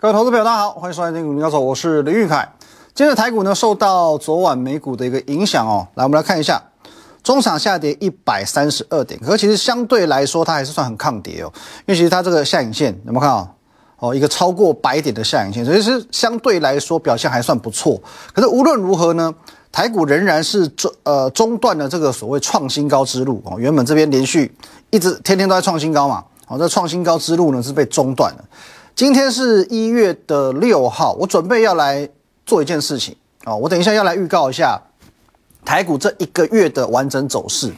各位投资朋友，大家好，欢迎收看《金股林高手》，我是林玉凯。今天的台股呢，受到昨晚美股的一个影响哦。来，我们来看一下，中场下跌一百三十二点，可其实相对来说，它还是算很抗跌哦。因为其实它这个下影线有没有看到？哦，一个超过百点的下影线，所以是相对来说表现还算不错。可是无论如何呢，台股仍然是中呃中断了这个所谓创新高之路哦。原本这边连续一直天天都在创新高嘛，哦，这创新高之路呢是被中断了。今天是一月的六号，我准备要来做一件事情啊，我等一下要来预告一下台股这一个月的完整走势。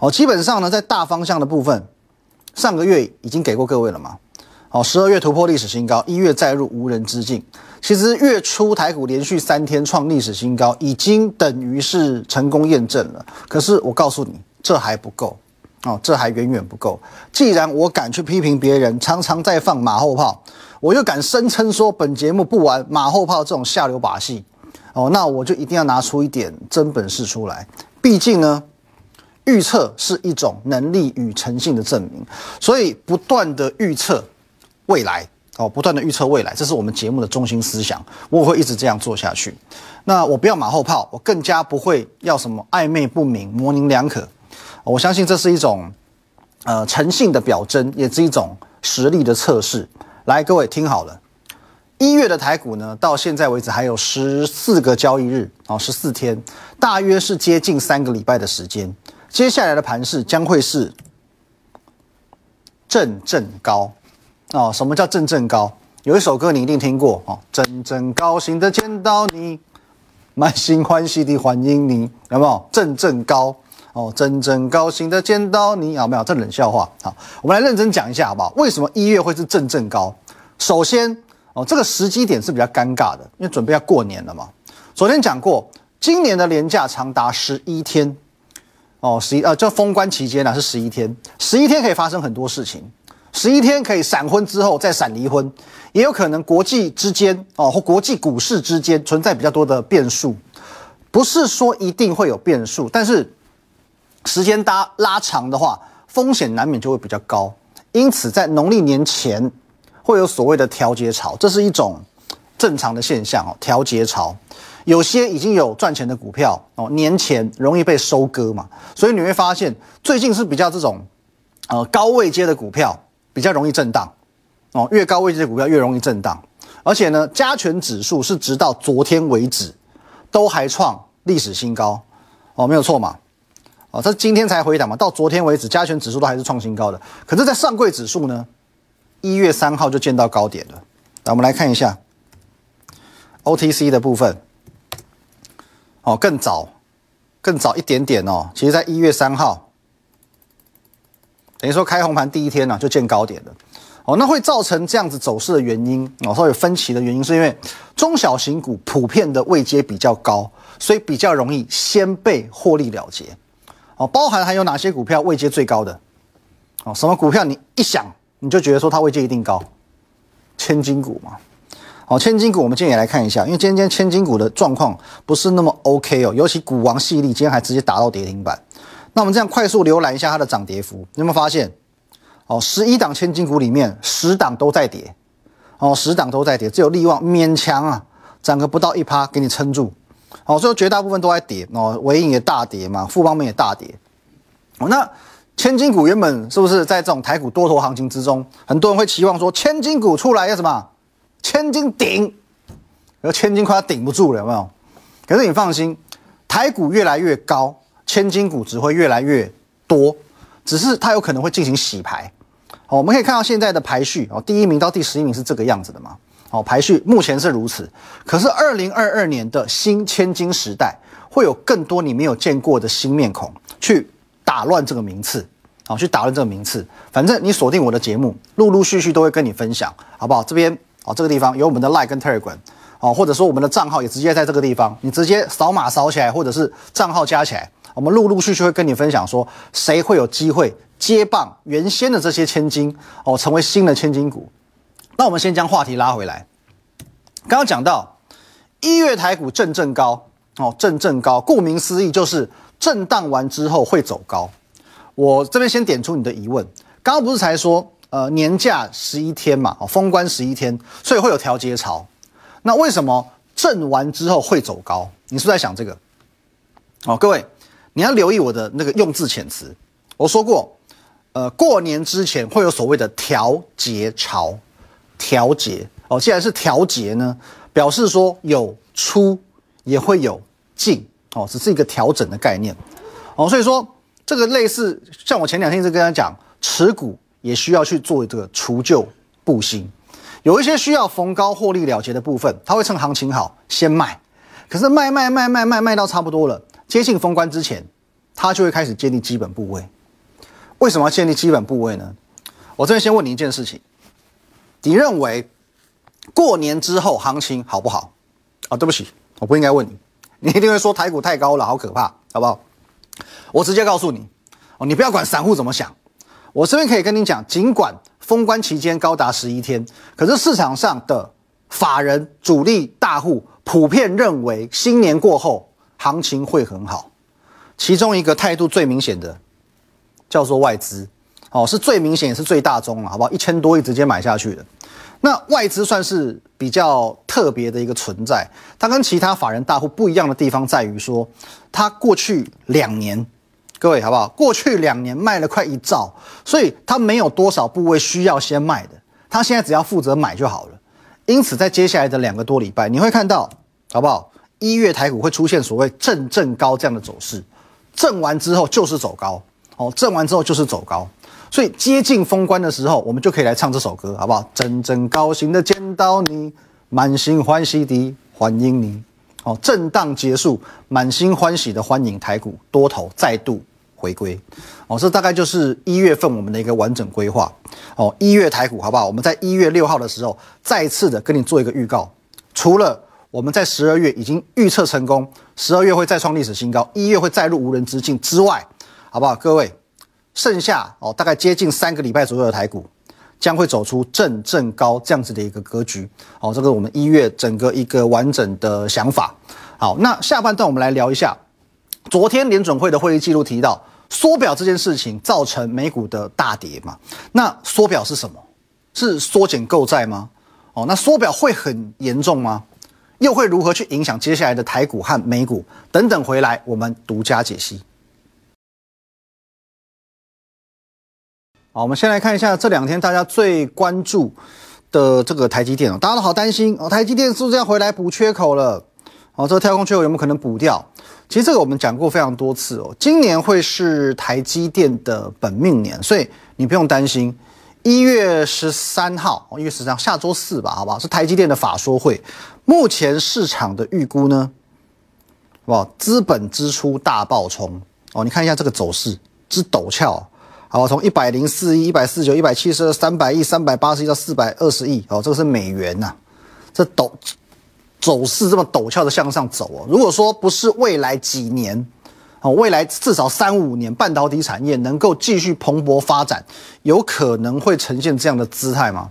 哦，基本上呢，在大方向的部分，上个月已经给过各位了嘛。好，十二月突破历史新高，一月再入无人之境。其实月初台股连续三天创历史新高，已经等于是成功验证了。可是我告诉你，这还不够哦，这还远远不够。既然我敢去批评别人，常常在放马后炮，我又敢声称说本节目不玩马后炮这种下流把戏哦，那我就一定要拿出一点真本事出来。毕竟呢，预测是一种能力与诚信的证明，所以不断的预测。未来哦，不断的预测未来，这是我们节目的中心思想。我会一直这样做下去。那我不要马后炮，我更加不会要什么暧昧不明、模棱两可。我相信这是一种呃诚信的表征，也是一种实力的测试。来，各位听好了，一月的台股呢，到现在为止还有十四个交易日哦，十四天，大约是接近三个礼拜的时间。接下来的盘势将会是阵阵高。哦，什么叫阵阵高？有一首歌你一定听过哦，阵阵高兴的见到你，满心欢喜的欢迎你，有没有？阵阵高哦，阵阵高兴的见到你，有没有？这冷笑话。好，我们来认真讲一下，好不好？为什么一月会是正正高？首先哦，这个时机点是比较尴尬的，因为准备要过年了嘛。昨天讲过，今年的年假长达十一天，哦，十一呃，这封关期间呢是十一天，十一天可以发生很多事情。十一天可以闪婚之后再闪离婚，也有可能国际之间哦或国际股市之间存在比较多的变数，不是说一定会有变数，但是时间拉拉长的话，风险难免就会比较高。因此，在农历年前会有所谓的调节潮，这是一种正常的现象哦。调节潮，有些已经有赚钱的股票哦，年前容易被收割嘛，所以你会发现最近是比较这种呃高位阶的股票。比较容易震荡，哦，越高位置的股票越容易震荡，而且呢，加权指数是直到昨天为止都还创历史新高，哦，没有错嘛，哦，这今天才回档嘛，到昨天为止加权指数都还是创新高的，可是，在上柜指数呢，一月三号就见到高点了，来，我们来看一下 OTC 的部分，哦，更早，更早一点点哦，其实在一月三号。等于说开红盘第一天呢就见高点了，哦，那会造成这样子走势的原因哦，稍微有分歧的原因是因为中小型股普遍的位阶比较高，所以比较容易先被获利了结，哦，包含还有哪些股票位阶最高的，哦，什么股票你一想你就觉得说它位阶一定高，千金股嘛，哦，千金股我们今天也来看一下，因为今天千金股的状况不是那么 OK 哦，尤其股王系列今天还直接打到跌停板。那我们这样快速浏览一下它的涨跌幅，你有没有发现？哦，十一档千金股里面，十档都在跌，哦，十档都在跌，只有利旺勉强啊，涨个不到一趴给你撑住，哦，所以绝大部分都在跌，哦，尾影也大跌嘛，富邦们也大跌，哦，那千金股原本是不是在这种台股多头行情之中，很多人会期望说千金股出来要什么？千金顶，而千金快要顶不住了，有没有？可是你放心，台股越来越高。千金股只会越来越多，只是它有可能会进行洗牌。好，我们可以看到现在的排序哦，第一名到第十一名是这个样子的嘛？好，排序目前是如此。可是二零二二年的新千金时代，会有更多你没有见过的新面孔去打乱这个名次，哦，去打乱这个名次。反正你锁定我的节目，陆陆续续都会跟你分享，好不好？这边哦，这个地方有我们的 Like 跟 Telegram，哦，或者说我们的账号也直接在这个地方，你直接扫码扫起来，或者是账号加起来。我们陆陆续续会跟你分享说，谁会有机会接棒原先的这些千金哦，成为新的千金股。那我们先将话题拉回来，刚刚讲到一月台股震震高哦，震震高，顾名思义就是震荡完之后会走高。我这边先点出你的疑问，刚刚不是才说呃年假十一天嘛，哦封关十一天，所以会有调节潮。那为什么震完之后会走高？你是不是在想这个？哦，各位，你要留意我的那个用字遣词。我说过，呃，过年之前会有所谓的调节潮，调节哦，既然是调节呢，表示说有出也会有进哦，只是一个调整的概念哦，所以说这个类似像我前两天一直跟他讲，持股也需要去做这个除旧布新，有一些需要逢高获利了结的部分，他会趁行情好先卖，可是卖卖卖卖卖卖到差不多了。接近封关之前，他就会开始建立基本部位。为什么要建立基本部位呢？我这边先问你一件事情：你认为过年之后行情好不好？啊，对不起，我不应该问你。你一定会说台股太高了，好可怕，好不好？我直接告诉你哦，你不要管散户怎么想。我这边可以跟你讲，尽管封关期间高达十一天，可是市场上的法人主力大户普遍认为新年过后。行情会很好，其中一个态度最明显的叫做外资，哦，是最明显也是最大宗了，好不好？一千多亿直接买下去的，那外资算是比较特别的一个存在，它跟其他法人大户不一样的地方在于说，它过去两年，各位好不好？过去两年卖了快一兆，所以它没有多少部位需要先卖的，它现在只要负责买就好了。因此，在接下来的两个多礼拜，你会看到，好不好？一月台股会出现所谓正正高这样的走势，正完之后就是走高，哦，正完之后就是走高，所以接近封关的时候，我们就可以来唱这首歌，好不好？真正高兴的见到你，满心欢喜地欢迎你，哦，震荡结束，满心欢喜的欢迎台股多头再度回归，哦，这大概就是一月份我们的一个完整规划，哦，一月台股好不好？我们在一月六号的时候再次的跟你做一个预告，除了我们在十二月已经预测成功，十二月会再创历史新高，一月会再入无人之境之外，好不好？各位，剩下哦大概接近三个礼拜左右的台股将会走出正正高这样子的一个格局，哦，这个我们一月整个一个完整的想法。好，那下半段我们来聊一下，昨天联准会的会议记录提到缩表这件事情造成美股的大跌嘛？那缩表是什么？是缩减购债吗？哦，那缩表会很严重吗？又会如何去影响接下来的台股和美股等等？回来我们独家解析。好，我们先来看一下这两天大家最关注的这个台积电哦，大家都好担心哦，台积电是不是要回来补缺口了？哦，这个跳空缺口有没有可能补掉？其实这个我们讲过非常多次哦，今年会是台积电的本命年，所以你不用担心。一月十三号，一月十三，下周四吧，好不好？是台积电的法说会。目前市场的预估呢？哇，资本支出大爆冲哦！你看一下这个走势之陡峭，好，从一百零四亿、一百四十九、一百七十二、三百亿、三百八十亿到四百二十亿哦，这个是美元呐，这陡走势这么陡峭的向上走哦。如果说不是未来几年哦，未来至少三五年半导体产业能够继续蓬勃发展，有可能会呈现这样的姿态吗？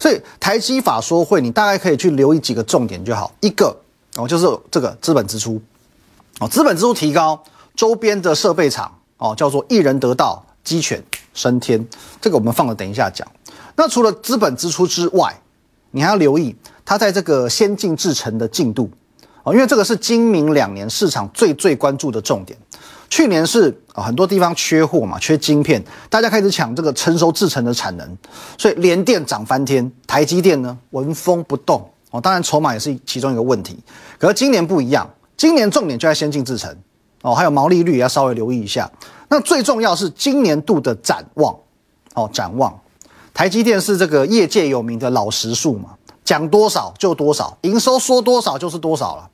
所以台积法说会，你大概可以去留意几个重点就好。一个哦，就是这个资本支出哦，资本支出提高，周边的设备厂哦，叫做一人得道，鸡犬升天。这个我们放了，等一下讲。那除了资本支出之外，你还要留意它在这个先进制程的进度哦，因为这个是今明两年市场最最关注的重点。去年是啊，很多地方缺货嘛，缺晶片，大家开始抢这个成熟制成的产能，所以联电涨翻天，台积电呢纹风不动哦。当然筹码也是其中一个问题，可是今年不一样，今年重点就在先进制程哦，还有毛利率也要稍微留意一下。那最重要是今年度的展望哦，展望台积电是这个业界有名的老实数嘛，讲多少就多少，营收说多少就是多少了。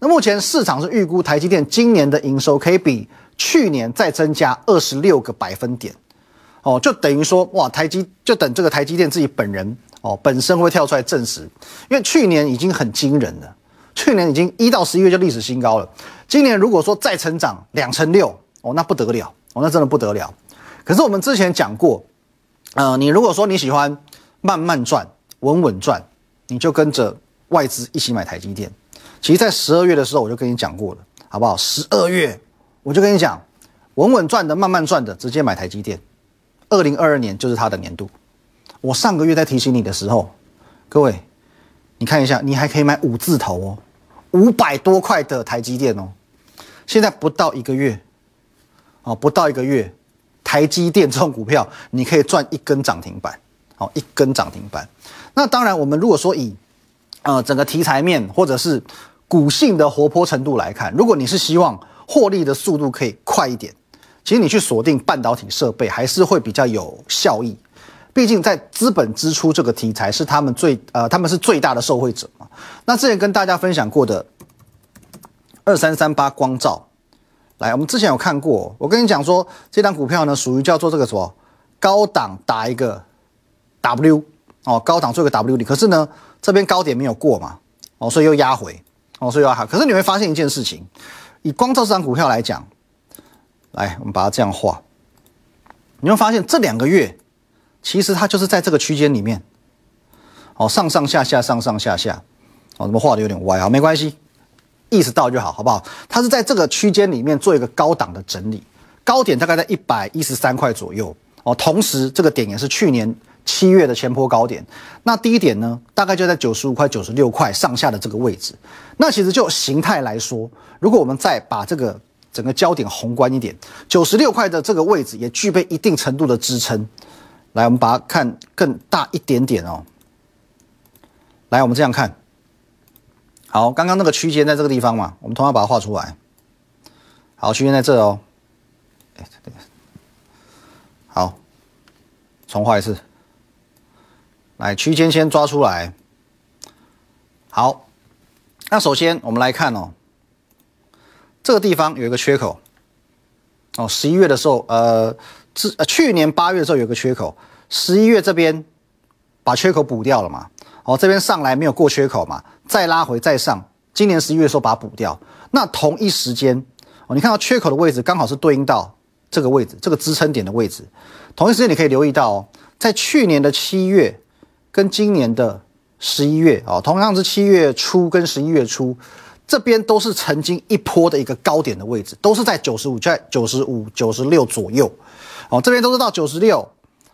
那目前市场是预估台积电今年的营收可以比去年再增加二十六个百分点，哦，就等于说哇，台积就等这个台积电自己本人哦本身会跳出来证实，因为去年已经很惊人了，去年已经一到十一月就历史新高了，今年如果说再成长两成六哦，那不得了哦，那真的不得了。可是我们之前讲过，呃，你如果说你喜欢慢慢赚、稳稳赚，你就跟着外资一起买台积电。其实，在十二月的时候，我就跟你讲过了，好不好？十二月我就跟你讲，稳稳赚的、慢慢赚的，直接买台积电。二零二二年就是它的年度，我上个月在提醒你的时候，各位，你看一下，你还可以买五字头哦，五百多块的台积电哦。现在不到一个月，哦，不到一个月，台积电这种股票，你可以赚一根涨停板，哦，一根涨停板。那当然，我们如果说以，呃，整个题材面或者是股性的活泼程度来看，如果你是希望获利的速度可以快一点，其实你去锁定半导体设备还是会比较有效益。毕竟在资本支出这个题材是他们最呃他们是最大的受惠者嘛。那之前跟大家分享过的二三三八光照，来，我们之前有看过。我跟你讲说，这张股票呢属于叫做这个什么高档打一个 W 哦，高档做一个 W 底，可是呢这边高点没有过嘛，哦，所以又压回哦，所以又好。可是你会发现一件事情，以光照这张股票来讲，来，我们把它这样画，你会发现这两个月。其实它就是在这个区间里面，哦，上上下下，上上下下，哦，怎么画的有点歪啊？没关系，意识到就好，好不好？它是在这个区间里面做一个高档的整理，高点大概在一百一十三块左右，哦，同时这个点也是去年七月的前坡高点，那低点呢，大概就在九十五块、九十六块上下的这个位置。那其实就形态来说，如果我们再把这个整个焦点宏观一点，九十六块的这个位置也具备一定程度的支撑。来，我们把它看更大一点点哦。来，我们这样看。好，刚刚那个区间在这个地方嘛，我们同样把它画出来。好，区间在这哦。哎，这个好，重画一次。来，区间先抓出来。好，那首先我们来看哦，这个地方有一个缺口。哦，十一月的时候，呃。是呃，去年八月的时候有个缺口，十一月这边把缺口补掉了嘛？哦，这边上来没有过缺口嘛？再拉回再上，今年十一月的时候把它补掉。那同一时间哦，你看到缺口的位置刚好是对应到这个位置，这个支撑点的位置。同一时间你可以留意到哦，在去年的七月跟今年的十一月哦，同样是七月初跟十一月初。这边都是曾经一波的一个高点的位置，都是在九十五、在九十五、九十六左右，哦，这边都是到九十六，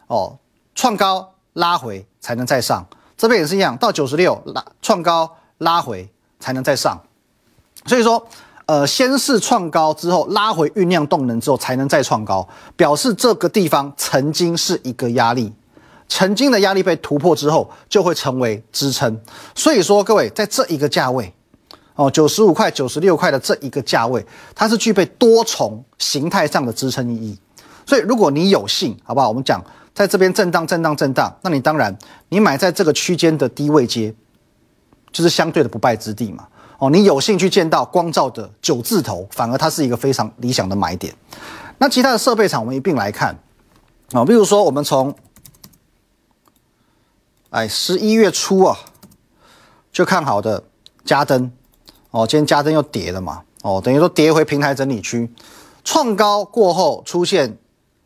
哦，创高拉回才能再上，这边也是一样，到九十六拉创高拉回才能再上，所以说，呃，先是创高之后拉回酝酿动能之后才能再创高，表示这个地方曾经是一个压力，曾经的压力被突破之后就会成为支撑，所以说各位在这一个价位。哦，九十五块、九十六块的这一个价位，它是具备多重形态上的支撑意义。所以，如果你有幸，好不好？我们讲在这边震荡、震荡、震荡，那你当然你买在这个区间的低位接，就是相对的不败之地嘛。哦，你有幸去见到光照的九字头，反而它是一个非常理想的买点。那其他的设备厂，我们一并来看啊，比如说我们从哎十一月初啊就看好的嘉登。哦，今天加登又跌了嘛？哦，等于说跌回平台整理区，创高过后出现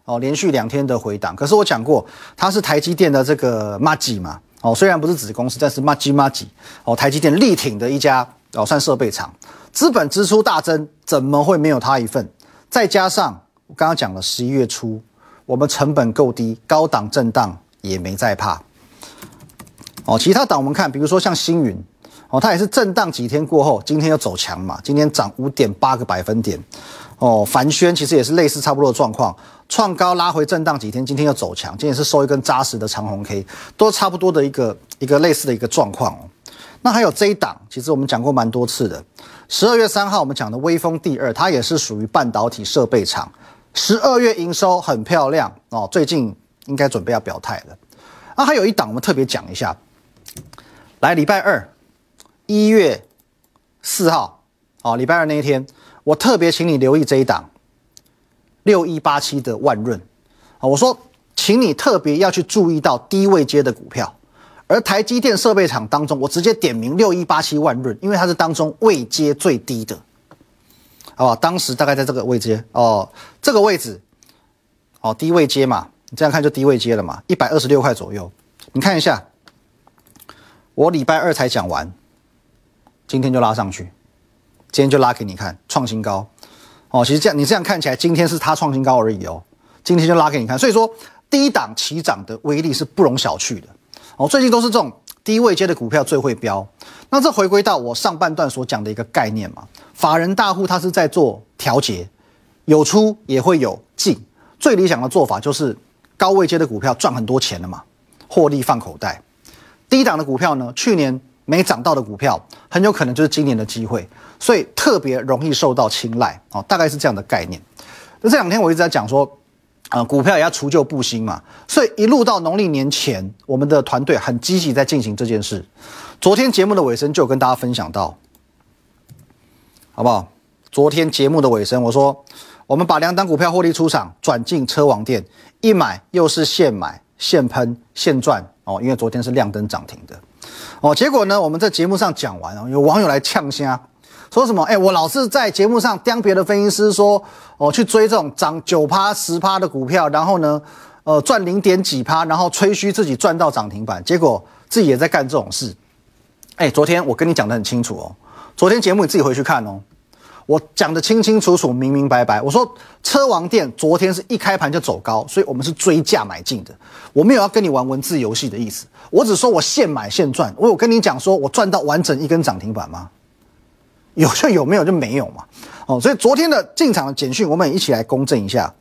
哦，连续两天的回档。可是我讲过，它是台积电的这个 m a g i 嘛？哦，虽然不是子公司，但是 m a g i m a g i 哦，台积电力挺的一家哦，算设备厂，资本支出大增，怎么会没有它一份？再加上我刚刚讲了，十一月初我们成本够低，高档震荡也没再怕。哦，其他档我们看，比如说像星云。哦，它也是震荡几天过后，今天又走强嘛？今天涨五点八个百分点。哦，凡轩其实也是类似差不多的状况，创高拉回震荡几天，今天又走强，今天是收一根扎实的长红 K，都差不多的一个一个类似的一个状况。那还有这一档，其实我们讲过蛮多次的，十二月三号我们讲的微风第二，它也是属于半导体设备厂，十二月营收很漂亮哦，最近应该准备要表态了。啊，还有一档我们特别讲一下，来礼拜二。一月四号，哦，礼拜二那一天，我特别请你留意这一档六一八七的万润，啊，我说，请你特别要去注意到低位接的股票，而台积电设备厂当中，我直接点名六一八七万润，因为它是当中位接最低的，好不好？当时大概在这个位阶，哦，这个位置，哦，低位接嘛，你这样看就低位接了嘛，一百二十六块左右，你看一下，我礼拜二才讲完。今天就拉上去，今天就拉给你看创新高，哦，其实这样你这样看起来，今天是它创新高而已哦。今天就拉给你看，所以说低档起涨的威力是不容小觑的。哦，最近都是这种低位阶的股票最会飙。那这回归到我上半段所讲的一个概念嘛，法人大户他是在做调节，有出也会有进。最理想的做法就是高位阶的股票赚很多钱了嘛，获利放口袋。低档的股票呢，去年没涨到的股票，很有可能就是今年的机会，所以特别容易受到青睐哦，大概是这样的概念。那这两天我一直在讲说。啊，股票也要除旧布新嘛，所以一路到农历年前，我们的团队很积极在进行这件事。昨天节目的尾声就跟大家分享到，好不好？昨天节目的尾声，我说我们把两档股票获利出场，转进车王店，一买又是现买现喷现赚哦，因为昨天是亮灯涨停的哦。结果呢，我们在节目上讲完哦，有网友来呛虾。说什么？哎，我老是在节目上刁别的分析师说，哦，去追这种涨九趴、十趴的股票，然后呢，呃，赚零点几趴，然后吹嘘自己赚到涨停板，结果自己也在干这种事。哎，昨天我跟你讲的很清楚哦，昨天节目你自己回去看哦，我讲的清清楚楚、明明白白。我说车王店昨天是一开盘就走高，所以我们是追价买进的，我没有要跟你玩文字游戏的意思，我只说我现买现赚。我有跟你讲说我赚到完整一根涨停板吗？有就有，没有就没有嘛。哦，所以昨天的进场的简讯，我们一起来公证一下，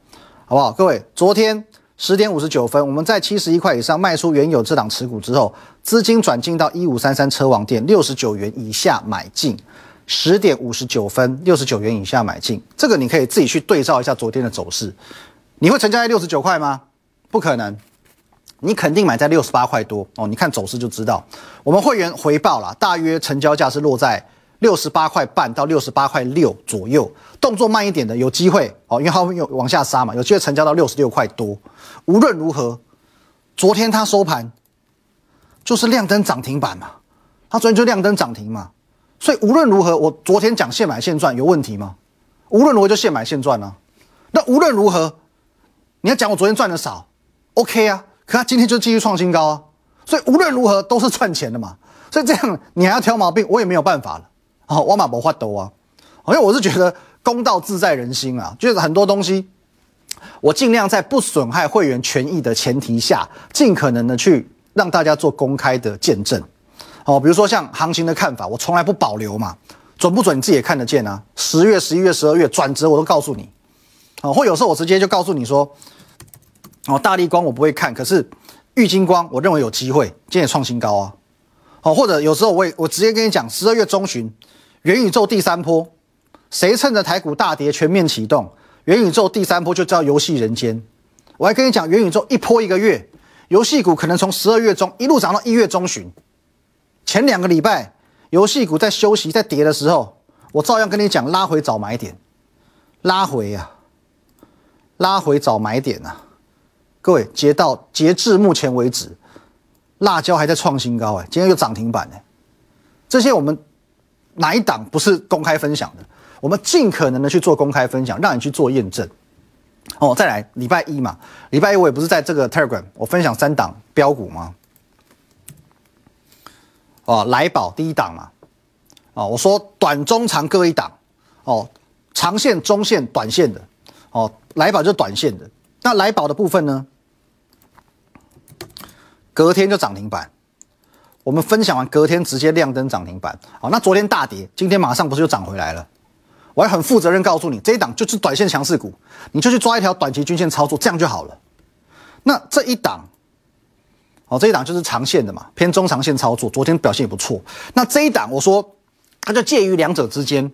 好不好？各位，昨天十点五十九分，我们在七十一块以上卖出原有这档持股之后，资金转进到一五三三车网店六十九元以下买进。十点五十九分，六十九元以下买进，这个你可以自己去对照一下昨天的走势。你会成交在六十九块吗？不可能，你肯定买在六十八块多哦。你看走势就知道，我们会员回报了，大约成交价是落在。六十八块半到六十八块六左右，动作慢一点的有机会哦，因为它会有往下杀嘛，有机会成交到六十六块多。无论如何，昨天它收盘就是亮灯涨停板嘛，它昨天就亮灯涨停嘛，所以无论如何，我昨天讲现买现赚有问题吗？无论如何就现买现赚啊。那无论如何，你要讲我昨天赚的少，OK 啊，可它今天就继续创新高啊，所以无论如何都是赚钱的嘛。所以这样你还要挑毛病，我也没有办法了。好，我马不发抖啊！因为我是觉得公道自在人心啊，就是很多东西，我尽量在不损害会员权益的前提下，尽可能的去让大家做公开的见证。哦，比如说像行情的看法，我从来不保留嘛，准不准你自己也看得见啊。十月、十一月、十二月转折我都告诉你，哦，或有时候我直接就告诉你说，哦，大力光我不会看，可是玉金光我认为有机会，今天也创新高啊。哦，或者有时候我也我直接跟你讲，十二月中旬。元宇宙第三波，谁趁着台股大跌全面启动？元宇宙第三波就叫游戏人间。我还跟你讲，元宇宙一波一个月，游戏股可能从十二月中一路涨到一月中旬。前两个礼拜，游戏股在休息在跌的时候，我照样跟你讲拉回早买点，拉回呀，拉回早买点呐。各位，截到截至目前为止，辣椒还在创新高哎，今天又涨停板哎，这些我们。哪一档不是公开分享的？我们尽可能的去做公开分享，让你去做验证。哦，再来礼拜一嘛，礼拜一我也不是在这个 Telegram 我分享三档标股吗？哦，来宝第一档嘛。哦，我说短中长各一档。哦，长线、中线、短线的。哦，来宝就短线的。那来宝的部分呢？隔天就涨停板。我们分享完，隔天直接亮灯涨停板。好，那昨天大跌，今天马上不是又涨回来了？我还很负责任告诉你，这一档就是短线强势股，你就去抓一条短期均线操作，这样就好了。那这一档，哦，这一档就是长线的嘛，偏中长线操作，昨天表现也不错。那这一档，我说它就介于两者之间，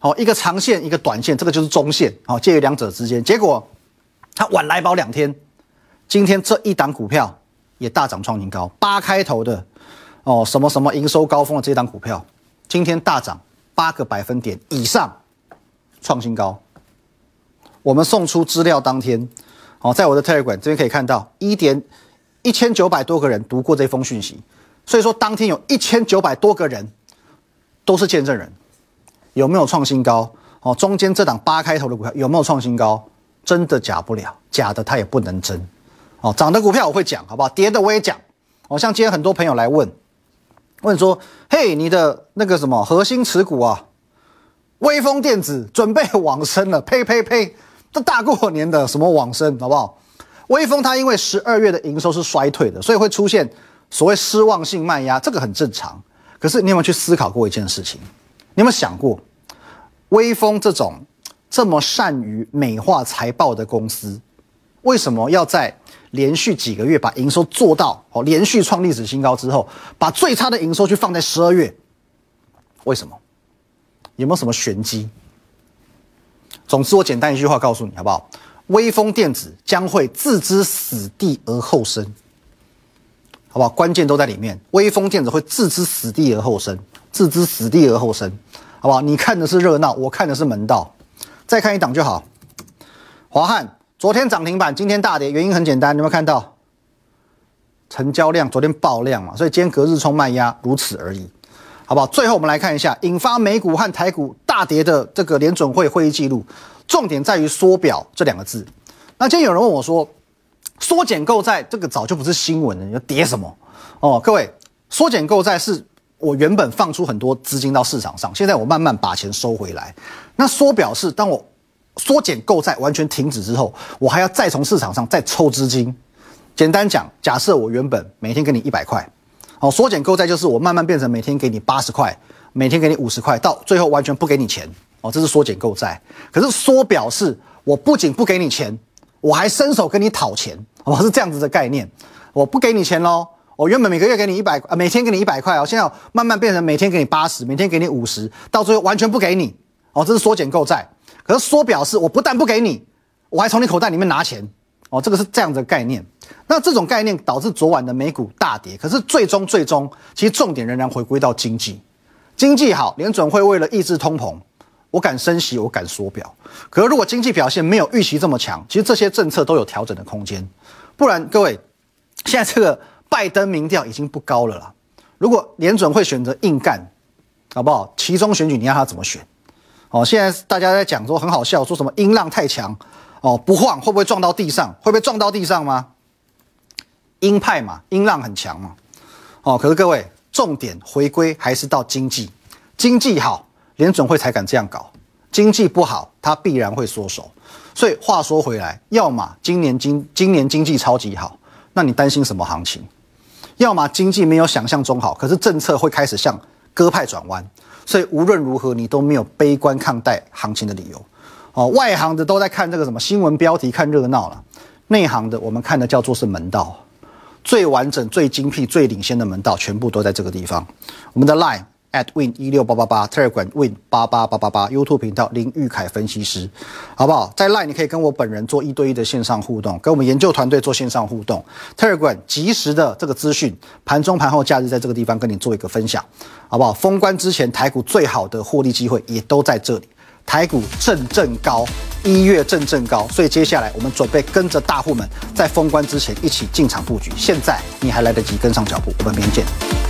好，一个长线，一个短线，这个就是中线，好，介于两者之间。结果它晚来宝两天，今天这一档股票也大涨创新高，八开头的。哦，什么什么营收高峰的这档股票，今天大涨八个百分点以上，创新高。我们送出资料当天，哦，在我的 Telegram 这边可以看到一点一千九百多个人读过这封讯息，所以说当天有一千九百多个人都是见证人。有没有创新高？哦，中间这档八开头的股票有没有创新高？真的假不了，假的它也不能真。哦，涨的股票我会讲，好不好？跌的我也讲。哦，像今天很多朋友来问。问说：“嘿，你的那个什么核心持股啊，微风电子准备往生了，呸呸呸！这大过年的什么往生，好不好？微风它因为十二月的营收是衰退的，所以会出现所谓失望性卖压，这个很正常。可是你有没有去思考过一件事情？你有没有想过，微风这种这么善于美化财报的公司，为什么要在连续几个月把营收做到哦，连续创历史新高之后，把最差的营收去放在十二月？为什么？有没有什么？玄机？总之，我简单一句话告诉你，好不好？微风电子将会置之死地而后生，好不好？关键都在里面。微风电子会置之死地而后生，置之死地而后生，好不好？你看的是热闹，我看的是门道。再看一档就好。华汉昨天涨停板，今天大跌，原因很简单，你有没有看到？成交量昨天爆量嘛，所以今天隔日冲卖压如此而已，好不好？最后我们来看一下引发美股和台股大跌的这个联准会会议记录。重点在于缩表这两个字。那今天有人问我说，缩减购债这个早就不是新闻了，你要跌什么？哦，各位，缩减购债是我原本放出很多资金到市场上，现在我慢慢把钱收回来。那缩表是当我缩减购债完全停止之后，我还要再从市场上再抽资金。简单讲，假设我原本每天给你一百块，哦，缩减购债就是我慢慢变成每天给你八十块，每天给你五十块，到最后完全不给你钱。哦，这是缩减购债，可是缩表示我不仅不给你钱，我还伸手跟你讨钱，哦，是这样子的概念。我不给你钱喽，我原本每个月给你一百，呃，每天给你一百块哦，现在慢慢变成每天给你八十，每天给你五十，到最后完全不给你。哦，这是缩减购债，可是缩表是我不但不给你，我还从你口袋里面拿钱。哦，这个是这样的概念。那这种概念导致昨晚的美股大跌，可是最终最终，其实重点仍然回归到经济，经济好，联准会为了抑制通膨。我敢升息，我敢缩表。可是如果经济表现没有预期这么强，其实这些政策都有调整的空间。不然，各位，现在这个拜登民调已经不高了啦。如果联准会选择硬干，好不好？其中选举你要他怎么选？哦，现在大家在讲说很好笑，说什么音浪太强，哦不晃会不会撞到地上？会不会撞到地上吗？鹰派嘛，音浪很强嘛。哦，可是各位，重点回归还是到经济，经济好。联准会才敢这样搞，经济不好，它必然会缩手。所以话说回来，要么今年经今年经济超级好，那你担心什么行情？要么经济没有想象中好，可是政策会开始向鸽派转弯。所以无论如何，你都没有悲观看待行情的理由。哦，外行的都在看这个什么新闻标题看热闹了，内行的我们看的叫做是门道，最完整、最精辟、最领先的门道，全部都在这个地方。我们的 line。At win 一六八八八，Telegram win 八八八八八，YouTube 频道林玉凯分析师，好不好？在 Line 你可以跟我本人做一对一的线上互动，跟我们研究团队做线上互动。Telegram 及时的这个资讯，盘中盘后假日在这个地方跟你做一个分享，好不好？封关之前台股最好的获利机会也都在这里，台股正正高，一月正正高，所以接下来我们准备跟着大户们在封关之前一起进场布局，现在你还来得及跟上脚步，我们明天见。